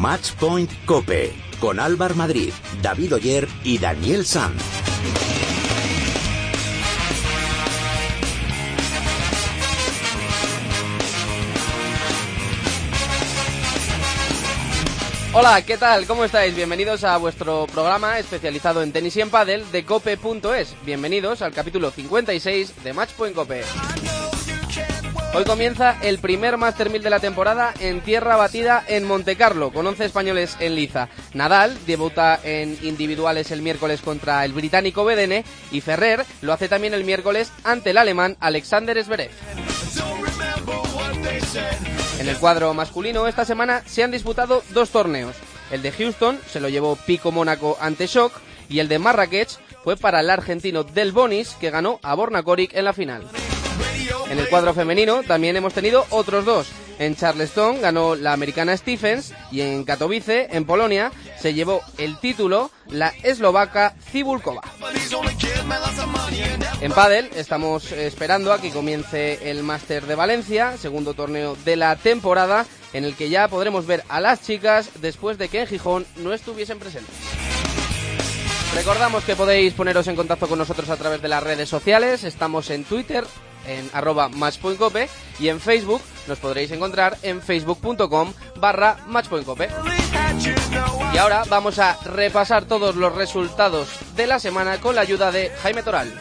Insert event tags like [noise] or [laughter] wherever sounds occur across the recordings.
Matchpoint Cope con Álvar Madrid, David Oyer y Daniel Sanz. Hola, ¿qué tal? ¿Cómo estáis? Bienvenidos a vuestro programa especializado en tenis y en pádel de cope.es. Bienvenidos al capítulo 56 de Matchpoint Cope. Hoy comienza el primer Master 1000 de la temporada en tierra batida en Montecarlo, con 11 españoles en liza. Nadal debuta en individuales el miércoles contra el británico Bedene y Ferrer lo hace también el miércoles ante el alemán Alexander Zverev. En el cuadro masculino esta semana se han disputado dos torneos. El de Houston se lo llevó Pico Mónaco ante Shock y el de Marrakech fue para el argentino Del Bonis que ganó a Borna Coric en la final. En el cuadro femenino también hemos tenido otros dos. En Charleston ganó la americana Stephens y en Katowice, en Polonia, se llevó el título la eslovaca Cibulkova. En pádel estamos esperando a que comience el Máster de Valencia, segundo torneo de la temporada, en el que ya podremos ver a las chicas después de que en Gijón no estuviesen presentes. Recordamos que podéis poneros en contacto con nosotros a través de las redes sociales. Estamos en Twitter, en arroba matchpointcope y en Facebook nos podréis encontrar en facebook.com barra matchpointcope. Y ahora vamos a repasar todos los resultados de la semana con la ayuda de Jaime Toral.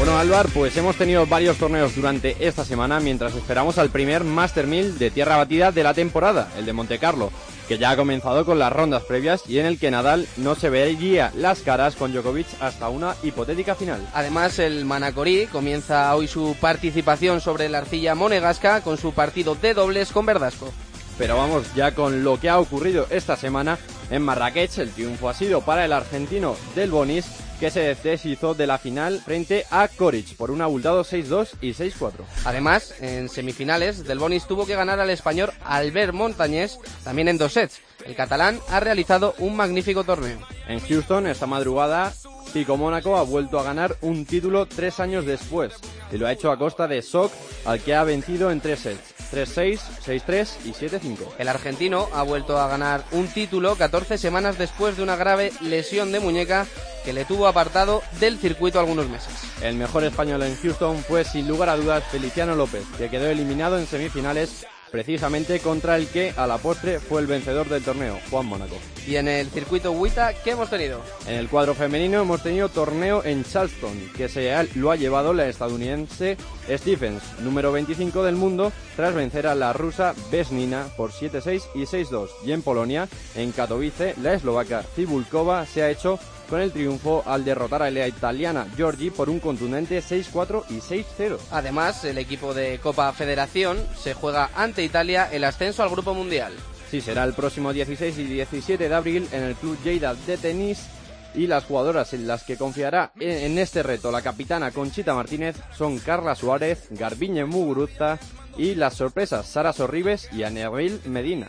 Bueno, Álvar, pues hemos tenido varios torneos durante esta semana mientras esperamos al primer Master 1000 de tierra batida de la temporada, el de Monte Carlo, que ya ha comenzado con las rondas previas y en el que Nadal no se vería las caras con Djokovic hasta una hipotética final. Además, el Manacorí comienza hoy su participación sobre la arcilla monegasca con su partido de dobles con Verdasco. Pero vamos ya con lo que ha ocurrido esta semana en Marrakech. El triunfo ha sido para el argentino Del Bonis que se deshizo de la final frente a Coric por un abultado 6-2 y 6-4. Además, en semifinales, Del Bonis tuvo que ganar al español Albert Montañés, también en dos sets. El catalán ha realizado un magnífico torneo. En Houston, esta madrugada, Pico Mónaco ha vuelto a ganar un título tres años después y lo ha hecho a costa de Sok, al que ha vencido en tres sets. 3-6, 6-3 y 7-5. El argentino ha vuelto a ganar un título 14 semanas después de una grave lesión de muñeca que le tuvo apartado del circuito algunos meses. El mejor español en Houston fue sin lugar a dudas Feliciano López, que quedó eliminado en semifinales precisamente contra el que a la postre fue el vencedor del torneo, Juan Mónaco. Y en el circuito WITA, ¿qué hemos tenido? En el cuadro femenino hemos tenido torneo en Charleston, que se ha, lo ha llevado la estadounidense Stephens, número 25 del mundo, tras vencer a la rusa Besnina por 7-6 y 6-2. Y en Polonia, en Katowice, la eslovaca Cibulkova se ha hecho con el triunfo al derrotar a la italiana Giorgi por un contundente 6-4 y 6-0. Además, el equipo de Copa Federación se juega ante Italia el ascenso al Grupo Mundial. Sí, será el próximo 16 y 17 de abril en el Club Lleida de tenis y las jugadoras en las que confiará en este reto la capitana Conchita Martínez son Carla Suárez, Garbiñe Muguruza y las sorpresas Sara Sorribes y Aneril Medina.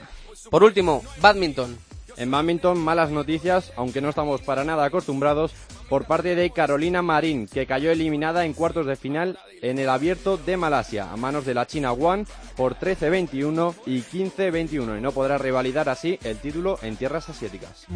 Por último, badminton. En badminton, malas noticias, aunque no estamos para nada acostumbrados, por parte de Carolina Marín, que cayó eliminada en cuartos de final en el abierto de Malasia, a manos de la China One, por 13-21 y 15-21, y no podrá revalidar así el título en tierras asiáticas.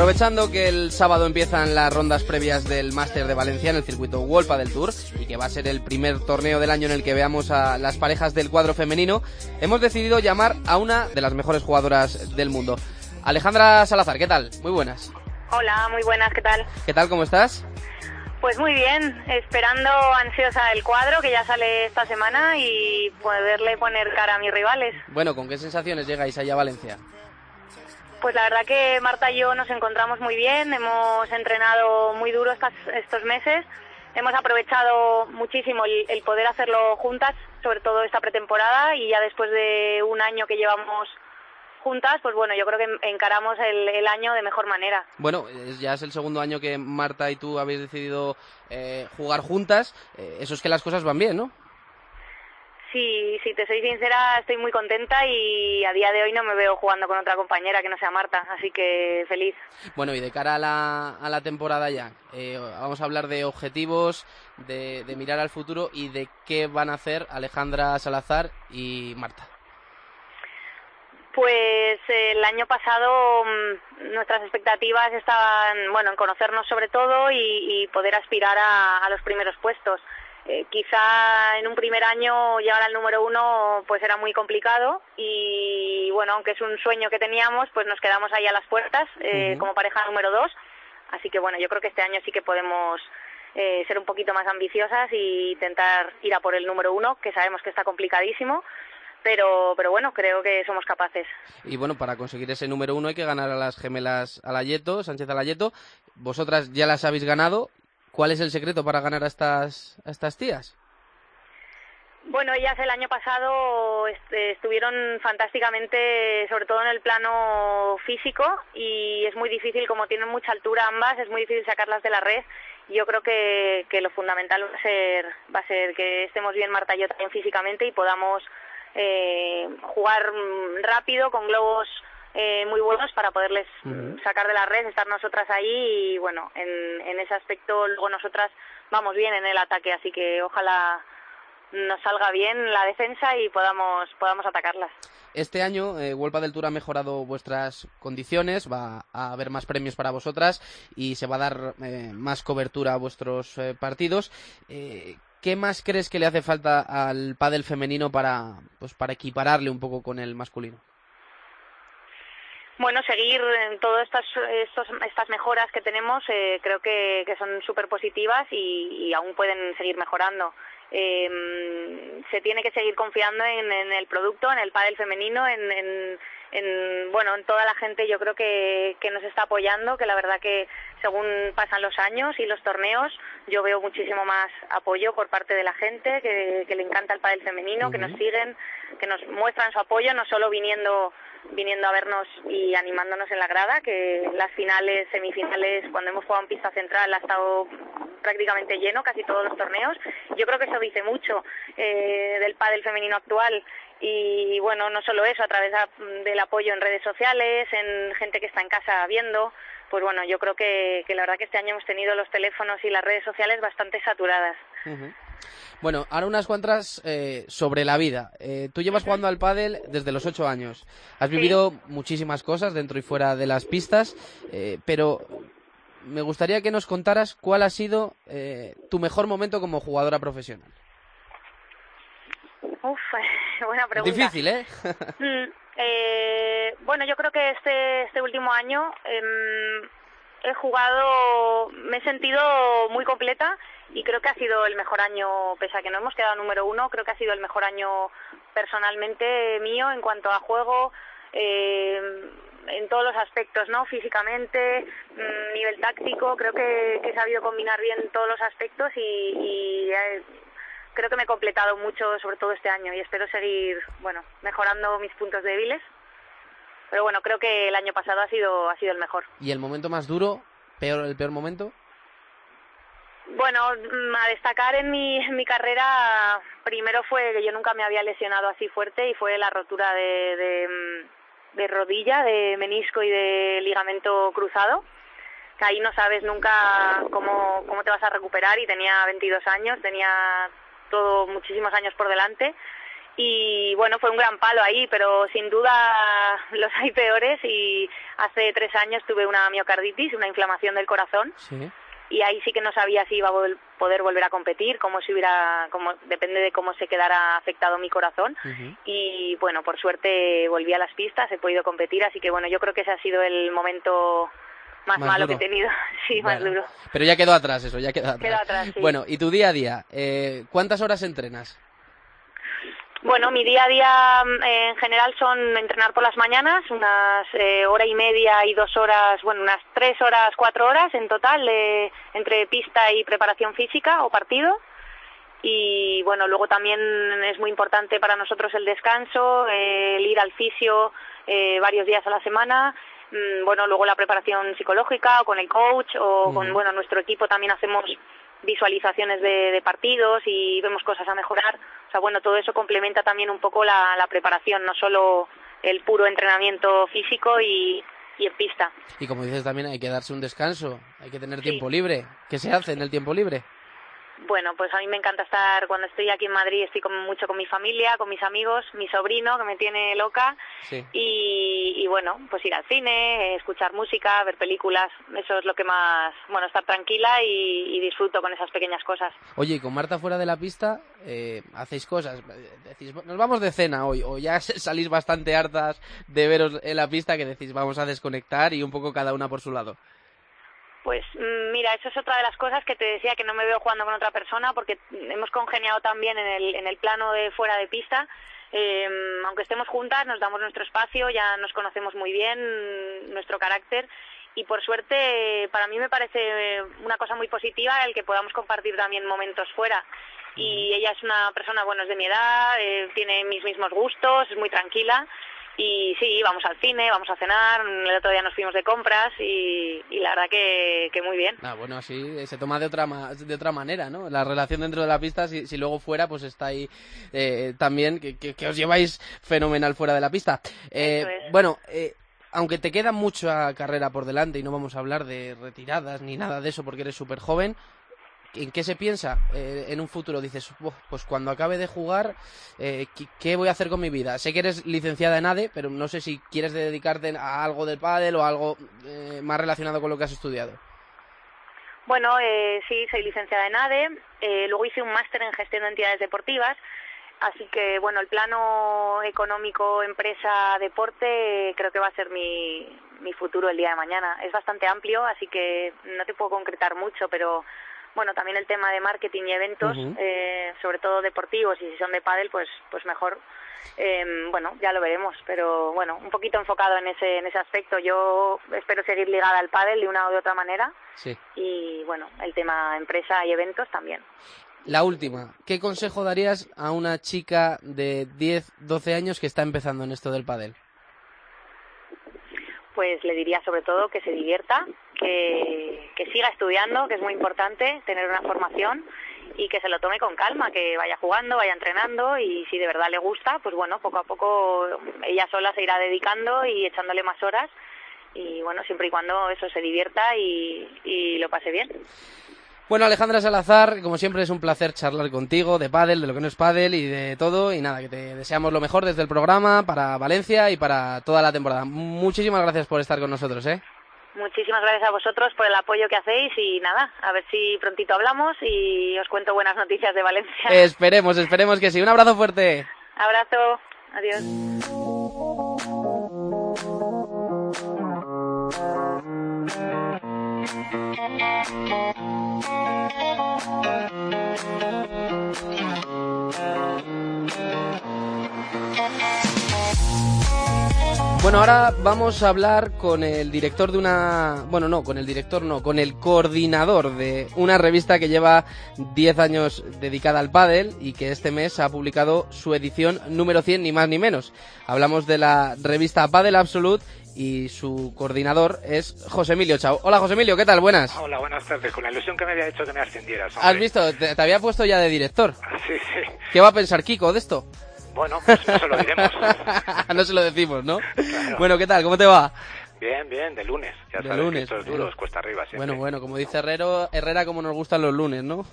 Aprovechando que el sábado empiezan las rondas previas del Máster de Valencia en el circuito Wolpa del Tour y que va a ser el primer torneo del año en el que veamos a las parejas del cuadro femenino, hemos decidido llamar a una de las mejores jugadoras del mundo. Alejandra Salazar, ¿qué tal? Muy buenas. Hola, muy buenas, ¿qué tal? ¿Qué tal? ¿Cómo estás? Pues muy bien, esperando ansiosa el cuadro que ya sale esta semana y poderle poner cara a mis rivales. Bueno, ¿con qué sensaciones llegáis allá a Valencia? Pues la verdad que Marta y yo nos encontramos muy bien, hemos entrenado muy duro estas, estos meses, hemos aprovechado muchísimo el, poder hacerlo juntas, sobre todo esta pretemporada y ya después de un año que llevamos juntas, pues bueno, yo creo que encaramos el, año de mejor manera. Bueno, ya es el segundo año que Marta y tú habéis decidido eh, jugar juntas. Eh, eso es que las cosas van bien, ¿no? Sí, si te soy sincera, estoy muy contenta y a día de hoy no me veo jugando con otra compañera que no sea Marta, así que feliz. Bueno, y de cara a la, a la temporada ya, eh, vamos a hablar de objetivos, de, de mirar al futuro y de qué van a hacer Alejandra Salazar y Marta. Pues el año pasado mm, nuestras expectativas estaban, bueno, en conocernos sobre todo y, poder aspirar a, los primeros puestos. Eh, quizá en un primer año llegar al número uno pues era muy complicado y bueno, aunque es un sueño que teníamos, pues nos quedamos ahí a las puertas eh, como pareja número dos. Así que bueno, yo creo que este año sí que podemos eh, ser un poquito más ambiciosas e intentar ir a por el número uno, que sabemos que está complicadísimo pero, pero bueno, creo que somos capaces. Y bueno, para conseguir ese número uno hay que ganar a las gemelas Alayeto, Sánchez Alayeto. Vosotras ya las habéis ganado. ¿Cuál es el secreto para ganar a estas, a estas tías? Bueno, ellas el año pasado estuvieron fantásticamente, sobre todo en el plano físico, y es muy difícil, como tienen mucha altura ambas, es muy difícil sacarlas de la red. Yo creo que, que lo fundamental va a ser, va a ser que estemos bien Marta yo también físicamente y podamos eh, jugar mm, rápido con globos eh, muy buenos para poderles sacar de la red, estar nosotras ahí y bueno, en, en ese aspecto luego nosotras vamos bien en el ataque, así que ojalá nos salga bien la defensa y podamos, podamos atacarlas. Este año, eh, del Tour ha mejorado vuestras condiciones, va a haber más premios para vosotras y se va a dar eh, más cobertura a vuestros eh, partidos. Eh, ¿Qué más crees que le hace falta al pádel femenino para, pues, para equipararle un poco con el masculino? Bueno, seguir en todas estas, estas mejoras que tenemos eh, creo que, son súper positivas y, aún pueden seguir mejorando. Eh, se tiene que seguir confiando en, el producto, en el pádel femenino, en, en, bueno, en toda la gente yo creo que, que nos está apoyando, que la verdad que según pasan los años y los torneos, yo veo muchísimo más apoyo por parte de la gente que, que le encanta el pádel femenino, que nos siguen, que nos muestran su apoyo, no solo viniendo viniendo a vernos y animándonos en la grada, que las finales, semifinales, cuando hemos jugado en pista central ha estado prácticamente lleno casi todos los torneos. Yo creo que eso dice mucho eh, del pádel femenino actual y bueno, no solo eso, a través del apoyo en redes sociales, en gente que está en casa viendo, pues bueno, yo creo que, la verdad que este año hemos tenido los teléfonos y las redes sociales bastante saturadas. Bueno, ahora unas cuantas eh, sobre la vida. Eh, tú llevas jugando al pádel desde los ocho años. Has vivido muchísimas cosas dentro y fuera de las pistas, eh, pero me gustaría que nos contaras cuál ha sido tu mejor momento como jugadora profesional. Uf, [laughs] buena pregunta. Difícil, ¿eh? Mm, eh, bueno, yo creo que este, este último año em, he jugado, me he sentido muy completa y creo que ha sido el mejor año, pese a que no hemos quedado número uno, creo que ha sido el mejor año personalmente mío en cuanto a juego. Eh, en todos los aspectos, ¿no? Físicamente, mm, nivel táctico, creo que, he sabido combinar bien todos los aspectos y, y creo que me he completado mucho, sobre todo este año, y espero seguir, bueno, mejorando mis puntos débiles. Pero bueno, creo que el año pasado ha sido, ha sido el mejor. ¿Y el momento más duro? ¿Peor, ¿El peor momento? Bueno, mm, a destacar en mi, en mi carrera, primero fue que yo nunca me había lesionado así fuerte y fue la rotura de, de, mm, de rodilla, de menisco y de ligamento cruzado que ahí no sabes nunca cómo, cómo te vas a recuperar y tenía 22 años, tenía todo muchísimos años por delante y bueno, fue un gran palo ahí, pero sin duda los hay peores y hace tres años tuve una miocarditis, una inflamación del corazón. Y ahí sí que no sabía si iba a poder volver a competir, cómo se hubiera, como, depende de cómo se quedara afectado mi corazón. Y bueno, por suerte volví a las pistas, he podido competir, así que bueno, yo creo que ese ha sido el momento más, malo que he tenido, [laughs] sí, más duro. Pero ya quedó atrás eso, ya quedó atrás. Bueno, ¿y tu día a día? Eh, ¿Cuántas horas entrenas? Bueno, mi día a día mm, en general son entrenar por las mañanas, unas eh, hora y media y dos horas, bueno, unas tres horas, cuatro horas en total entre pista y preparación física o partido. Y bueno, luego también es muy importante para nosotros el descanso, el ir al fisio eh, varios días a la semana. Mm, bueno, luego la preparación psicológica o con el coach o con, bueno, nuestro equipo también hacemos visualizaciones de, partidos y vemos cosas a mejorar. O sea, bueno, todo eso complementa también un poco la, la preparación, no solo el puro entrenamiento físico y, y en pista. Y como dices también hay que darse un descanso, hay que tener tiempo libre. ¿Qué se hace en el tiempo libre? Bueno, pues a mí me encanta estar, cuando estoy aquí en Madrid, estoy mucho con mi familia, con mis amigos, mi sobrino, que me tiene loca, y, bueno, pues ir al cine, escuchar música, ver películas, eso es lo que más, bueno, estar tranquila y, disfruto con esas pequeñas cosas. Oye, y con Marta fuera de la pista, eh, hacéis cosas, decís, nos vamos de cena hoy, o ya [laughs] salís bastante hartas de veros en la pista que decís, vamos a desconectar y un poco cada una por su lado. Pues mm, mira, eso es otra de las cosas que te decía que no me veo jugando con otra persona porque hemos congeniado también en el, en el plano de fuera de pista. Em, aunque estemos juntas, nos damos nuestro espacio, ya nos conocemos muy bien, nuestro carácter y por suerte para mí me parece una cosa muy positiva el que podamos compartir también momentos fuera. Y ella es una persona, bueno, es de mi edad, eh, tiene mis mismos gustos, es muy tranquila y sí, vamos al cine, vamos a cenar, el otro día nos fuimos de compras y, la verdad que, muy bien. Ah, bueno, así se toma de otra, de otra manera, ¿no? La relación dentro de la pista, si, si luego fuera, pues está ahí eh, también, que, que, os lleváis fenomenal fuera de la pista. Eh, bueno, eh, aunque te queda mucha carrera por delante y no vamos a hablar de retiradas ni nada de eso porque eres súper joven, ¿En qué se piensa eh, en un futuro? Dices, pues cuando acabe de jugar, eh, ¿qué, voy a hacer con mi vida? Sé que eres licenciada en ADE, pero no sé si quieres dedicarte a algo del pádel o algo eh, más relacionado con lo que has estudiado. Bueno, sí, soy licenciada en ADE. luego hice un máster en gestión de entidades deportivas. Así que, bueno, el plano económico, empresa, deporte, creo que va a ser mi, mi futuro el día de mañana. Es bastante amplio, así que no te puedo concretar mucho, pero bueno, también el tema de marketing y eventos, eh, sobre todo deportivos, y si son de pádel, pues, pues mejor. Eh, bueno, ya lo veremos, pero bueno, un poquito enfocado en ese, en ese aspecto. Yo espero seguir ligada al pádel de una o de otra manera. Sí. Y bueno, el tema empresa y eventos también. La última, ¿qué consejo darías a una chica de 10, 12 años que está empezando en esto del pádel? Pues le diría sobre todo que se divierta, que, siga estudiando, que es muy importante tener una formación y que se lo tome con calma, que vaya jugando, vaya entrenando y si de verdad le gusta, pues bueno, poco a poco ella sola se irá dedicando y echándole más horas y bueno, siempre y cuando eso se divierta y lo pase bien. Bueno, Alejandra Salazar, como siempre es un placer charlar contigo de pádel, de lo que no es pádel y de todo. Y nada, que te deseamos lo mejor desde el programa para Valencia y para toda la temporada. Muchísimas gracias por estar con nosotros, ¿eh? Muchísimas gracias a vosotros por el apoyo que hacéis y nada, a ver si prontito hablamos y os cuento buenas noticias de Valencia. Esperemos, esperemos que sí. Un abrazo fuerte. Abrazo. Adiós. Bueno, ahora vamos a hablar con el director de una... Bueno, no, con el director no, con el coordinador de una revista que lleva 10 años dedicada al pádel y que este mes ha publicado su edición número 100, ni más ni menos. Hablamos de la revista Padel Absolute y su coordinador es José Emilio Chao. Hola José Emilio, ¿qué tal? Buenas. Hola, buenas tardes. Con la ilusión que me había hecho que me ascendieras. ¿Has visto? Te, había puesto ya de director. Sí, sí. ¿Qué va a pensar Kiko de esto? Bueno, pues no se lo diremos. [laughs] no se lo decimos, ¿no? Bueno, ¿qué tal? ¿Cómo te va? Bien, bien, de lunes. Ya de lunes. estos duros, cuesta arriba siempre. Bueno, bueno, como dice Herrero, Herrera, como nos gustan los lunes, ¿no?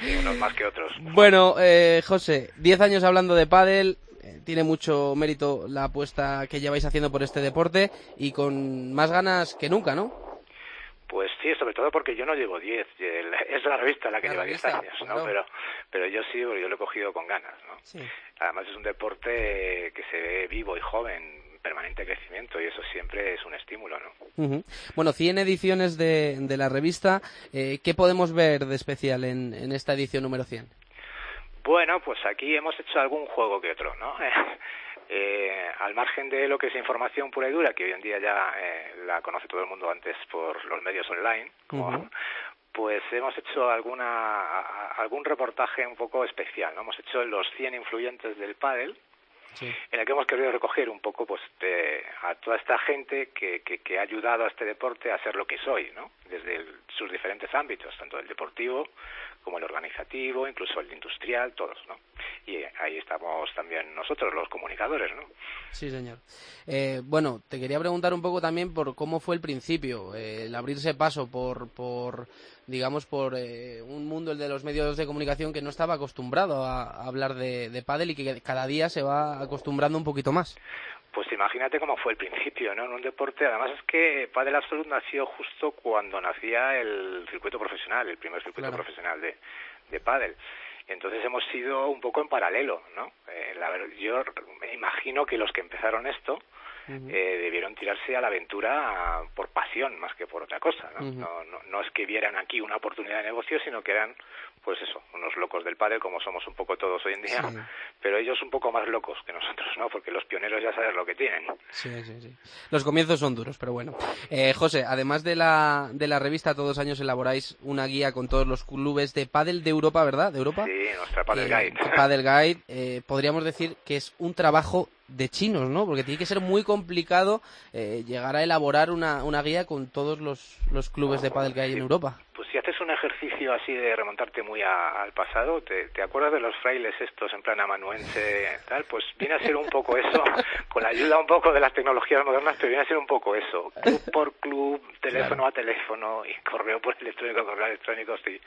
sí, unos más que otros. [laughs] Bueno, eh, José, 10 años hablando de pádel, tiene mucho mérito la apuesta que lleváis haciendo por este deporte y con más ganas que nunca, ¿no? Pues sí, sobre todo porque yo no llevo 10, [laughs] es la revista la que lleva 10 años, ¿no? Pero, pero yo sí, porque yo lo he cogido con ganas, ¿no? Además es un deporte que se ve vivo y joven, permanente crecimiento y eso siempre es un estímulo, ¿no? Bueno, 100 ediciones de, de la revista, eh, ¿qué podemos ver de especial en, en esta edición número 100? Bueno, pues aquí hemos hecho algún juego que otro, ¿no? [laughs] Eh, al margen de lo que es información pura y dura, que hoy en día ya eh, la conoce todo el mundo antes por los medios online, [laughs] pues hemos hecho alguna algún reportaje un poco especial, ¿no? Hemos hecho los 100 influyentes del pádel, en el que hemos querido recoger un poco pues a toda esta gente que, que, ha ayudado a este deporte a ser lo que soy, ¿no? Desde sus diferentes ámbitos, tanto el deportivo como el organizativo, incluso el industrial, todos, ¿no? Y ahí estamos también nosotros, los comunicadores, ¿no? Sí, señor. Eh, bueno, te quería preguntar un poco también por cómo fue el principio, eh, el abrirse paso por, por digamos, por eh, un mundo, el de los medios de comunicación, que no estaba acostumbrado a, hablar de, de pádel y que cada día se va acostumbrando un poquito más. Pues imagínate cómo fue el principio, ¿no? En un deporte, además es que Padel Absolute nació justo cuando nacía el circuito profesional, el primer circuito profesional de, de Padel. Entonces hemos sido un poco en paralelo, ¿no? Eh, la, yo me imagino que los que empezaron esto, eh, debieron tirarse a la aventura por pasión más que por otra cosa. ¿no? no, no, es que vieran aquí una oportunidad de negocio, sino que eran, pues eso, unos locos del padre, como somos un poco todos hoy en día, pero ellos un poco más locos que nosotros, ¿no? Porque los pioneros ya saben lo que tienen. Sí, sí, sí. Los comienzos son duros, pero bueno. Eh, José, además de la, de la revista, todos los años elaboráis una guía con todos los clubes de pádel de Europa, ¿verdad? ¿De Europa? Sí, nuestra Padel Guide. [laughs] Padel Guide. Eh, podríamos decir que es un trabajo de chinos, ¿no? Porque tiene que ser muy complicado eh, llegar a elaborar una, una guía con todos los, los clubes de pádel que hay en Europa. Pues haces un ejercicio así de remontarte muy al pasado, ¿te, ¿te, acuerdas de los frailes estos en plan amanuense tal? Pues viene a ser un poco eso, [laughs] con la ayuda un poco de las tecnologías modernas, pero viene a ser un poco eso, club por club, teléfono a teléfono y correo por electrónico, correo electrónico, sí.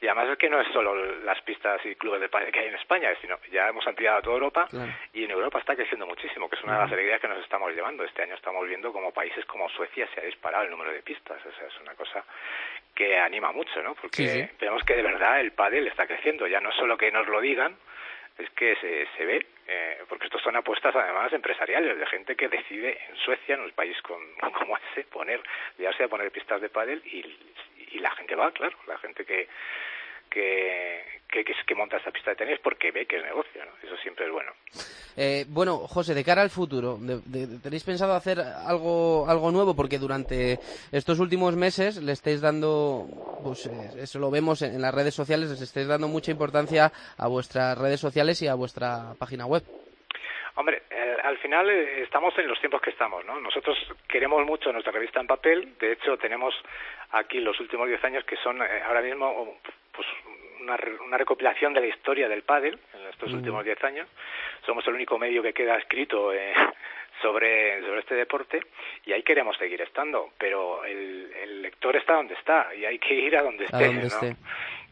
Y además es que no es solo las pistas y clubes de que hay en España, sino ya hemos ampliado a toda Europa y en Europa está creciendo muchísimo, que es una de las alegrías que nos estamos llevando. Este año estamos viendo como países como Suecia se ha disparado el número de pistas. O sea, es una cosa que anima mucho, ¿no? Porque vemos que de verdad el pádel está creciendo. Ya no solo que nos lo digan, es que se, se ve, eh, porque estos son apuestas además empresariales, de gente que decide en Suecia, en un país con, [laughs] como ese, poner, llegarse a poner pistas de pádel y, y la gente va, claro, la gente que que, que, que, monta esta pista de tenis porque ve que es negocio, ¿no? Eso siempre es bueno. Eh, bueno, José, de cara al futuro, ¿tenéis pensado hacer algo, algo nuevo? Porque durante estos últimos meses le estáis dando, pues eh, eso lo vemos en, las redes sociales, les estáis dando mucha importancia a vuestras redes sociales y a vuestra página web. Hombre, eh, al final estamos en los tiempos que estamos, ¿no? Nosotros queremos mucho nuestra revista en papel, de hecho tenemos aquí los últimos 10 años que son ahora mismo pues una, una, recopilación de la historia del pádel en estos últimos diez años. Somos el único medio que queda escrito eh, [laughs] sobre, sobre este deporte y ahí queremos seguir estando, pero el, el, lector está donde está y hay que ir a donde esté. ¿no?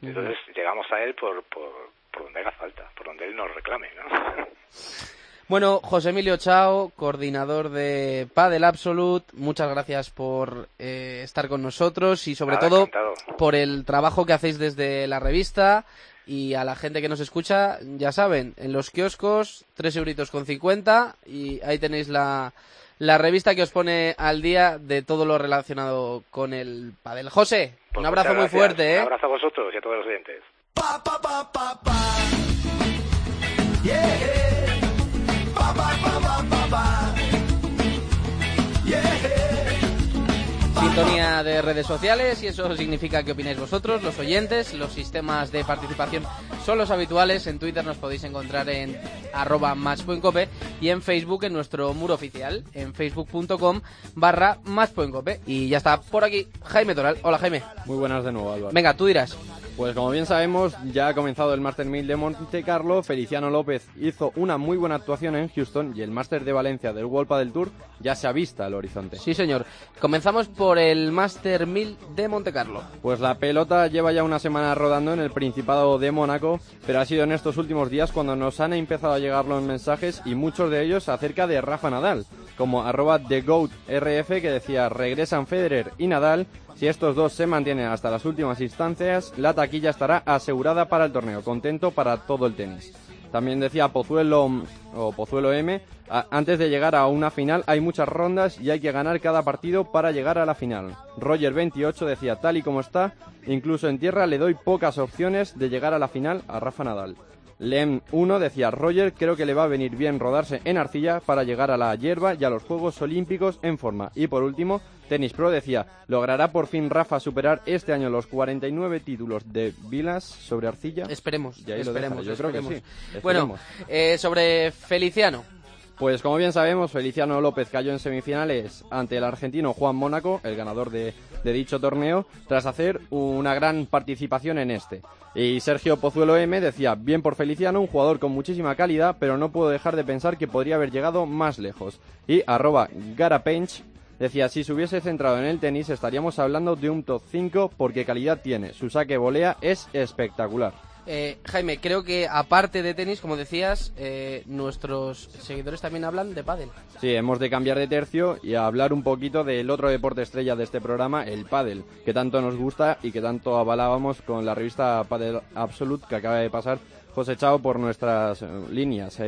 Entonces llegamos a él por, por, por donde haga falta, por donde él nos reclame. ¿no? [laughs] Bueno, José Emilio Chao, coordinador de Padel Absolute, muchas gracias por eh, estar con nosotros y sobre todo por el trabajo que hacéis desde la revista y a la gente que nos escucha, ya saben, en los kioscos, tres euritos con cincuenta y ahí tenéis la, la revista que os pone al día de todo lo relacionado con el padel. José, un pues abrazo muy fuerte, ¿eh? Un abrazo a vosotros y a todos los oyentes. Sintonía de redes sociales y eso significa que opináis vosotros, los oyentes. Los sistemas de participación son los habituales. En Twitter nos podéis encontrar en arroba match.cope y en Facebook en nuestro muro oficial en facebook.com barra match.cope. Y ya está por aquí Jaime Toral. Hola Jaime. Muy buenas de nuevo Álvaro. Venga, tú dirás. Pues como bien sabemos, ya ha comenzado el Master 1000 de Monte Carlo. Feliciano López hizo una muy buena actuación en Houston y el Master de Valencia del World del Tour ya se ha visto al horizonte. Sí, señor. Comenzamos por el Master 1000 de Monte Carlo. Pues la pelota lleva ya una semana rodando en el Principado de Mónaco, pero ha sido en estos últimos días cuando nos han empezado a llegar los mensajes y muchos de ellos acerca de Rafa Nadal, como arroba TheGoatRF que decía regresan Federer y Nadal si estos dos se mantienen hasta las últimas instancias, la taquilla estará asegurada para el torneo, contento para todo el tenis. También decía Pozuelo o Pozuelo M, antes de llegar a una final hay muchas rondas y hay que ganar cada partido para llegar a la final. Roger 28 decía tal y como está, incluso en tierra le doy pocas opciones de llegar a la final a Rafa Nadal. Lem 1 decía, Roger creo que le va a venir bien rodarse en arcilla para llegar a la hierba y a los Juegos Olímpicos en forma. Y por último, Tennis Pro decía, ¿logrará por fin Rafa superar este año los 49 títulos de Vilas sobre arcilla? Esperemos, esperemos, yo creo que sí. Bueno, eh, sobre Feliciano. Pues como bien sabemos, Feliciano López cayó en semifinales ante el argentino Juan Mónaco, el ganador de, dicho torneo, tras hacer una gran participación en este. Y Sergio Pozuelo M decía, bien por Feliciano, un jugador con muchísima calidad, pero no puedo dejar de pensar que podría haber llegado más lejos. Y arroba Garapench decía, si se hubiese centrado en el tenis estaríamos hablando de un top 5 porque calidad tiene, su saque volea es espectacular. Eh, Jaime, creo que aparte de tenis, como decías, eh, nuestros seguidores también hablan de pádel. Sí, hemos de cambiar de tercio y hablar un poquito del otro deporte estrella de este programa, el pádel, que tanto nos gusta y que tanto avalábamos con la revista Padel Absolute que acaba de pasar cosechado por nuestras eh, líneas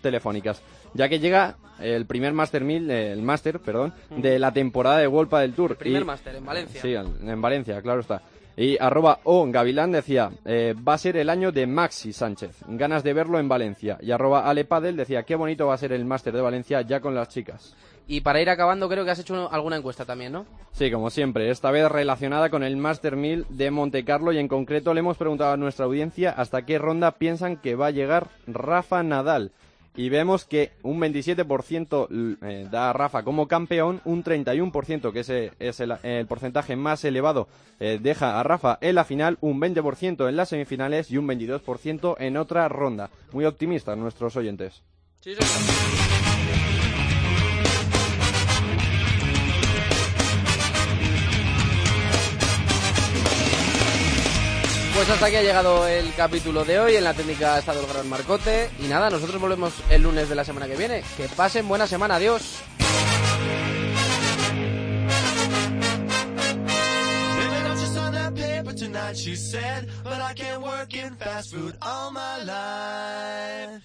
telefónicas, ya que llega el primer Master 1000, el Master, perdón, de la temporada de World del Tour. El primer Master en Valencia. Sí, en Valencia, claro está. Y arroba O Gavilán decía, eh, va a ser el año de Maxi Sánchez, ganas de verlo en Valencia. Y arroba Ale Padel decía, qué bonito va a ser el máster de Valencia ya con las chicas. Y para ir acabando, creo que has hecho alguna encuesta también, ¿no? Sí, como siempre, esta vez relacionada con el Master 1000 de Monte Carlo y en concreto le hemos preguntado a nuestra audiencia hasta qué ronda piensan que va a llegar Rafa Nadal y vemos que un 27% eh, da a Rafa como campeón, un 31%, que ese es el, porcentaje más elevado, eh, deja a Rafa en la final, un 20% en las semifinales y un 22% en otra ronda. Muy optimistas nuestros oyentes. Sí, Pues hasta aquí ha llegado el capítulo de hoy. En la técnica ha estado el gran Marcote. Y nada, nosotros volvemos el lunes de la semana que viene. Que pasen buena semana. Adiós.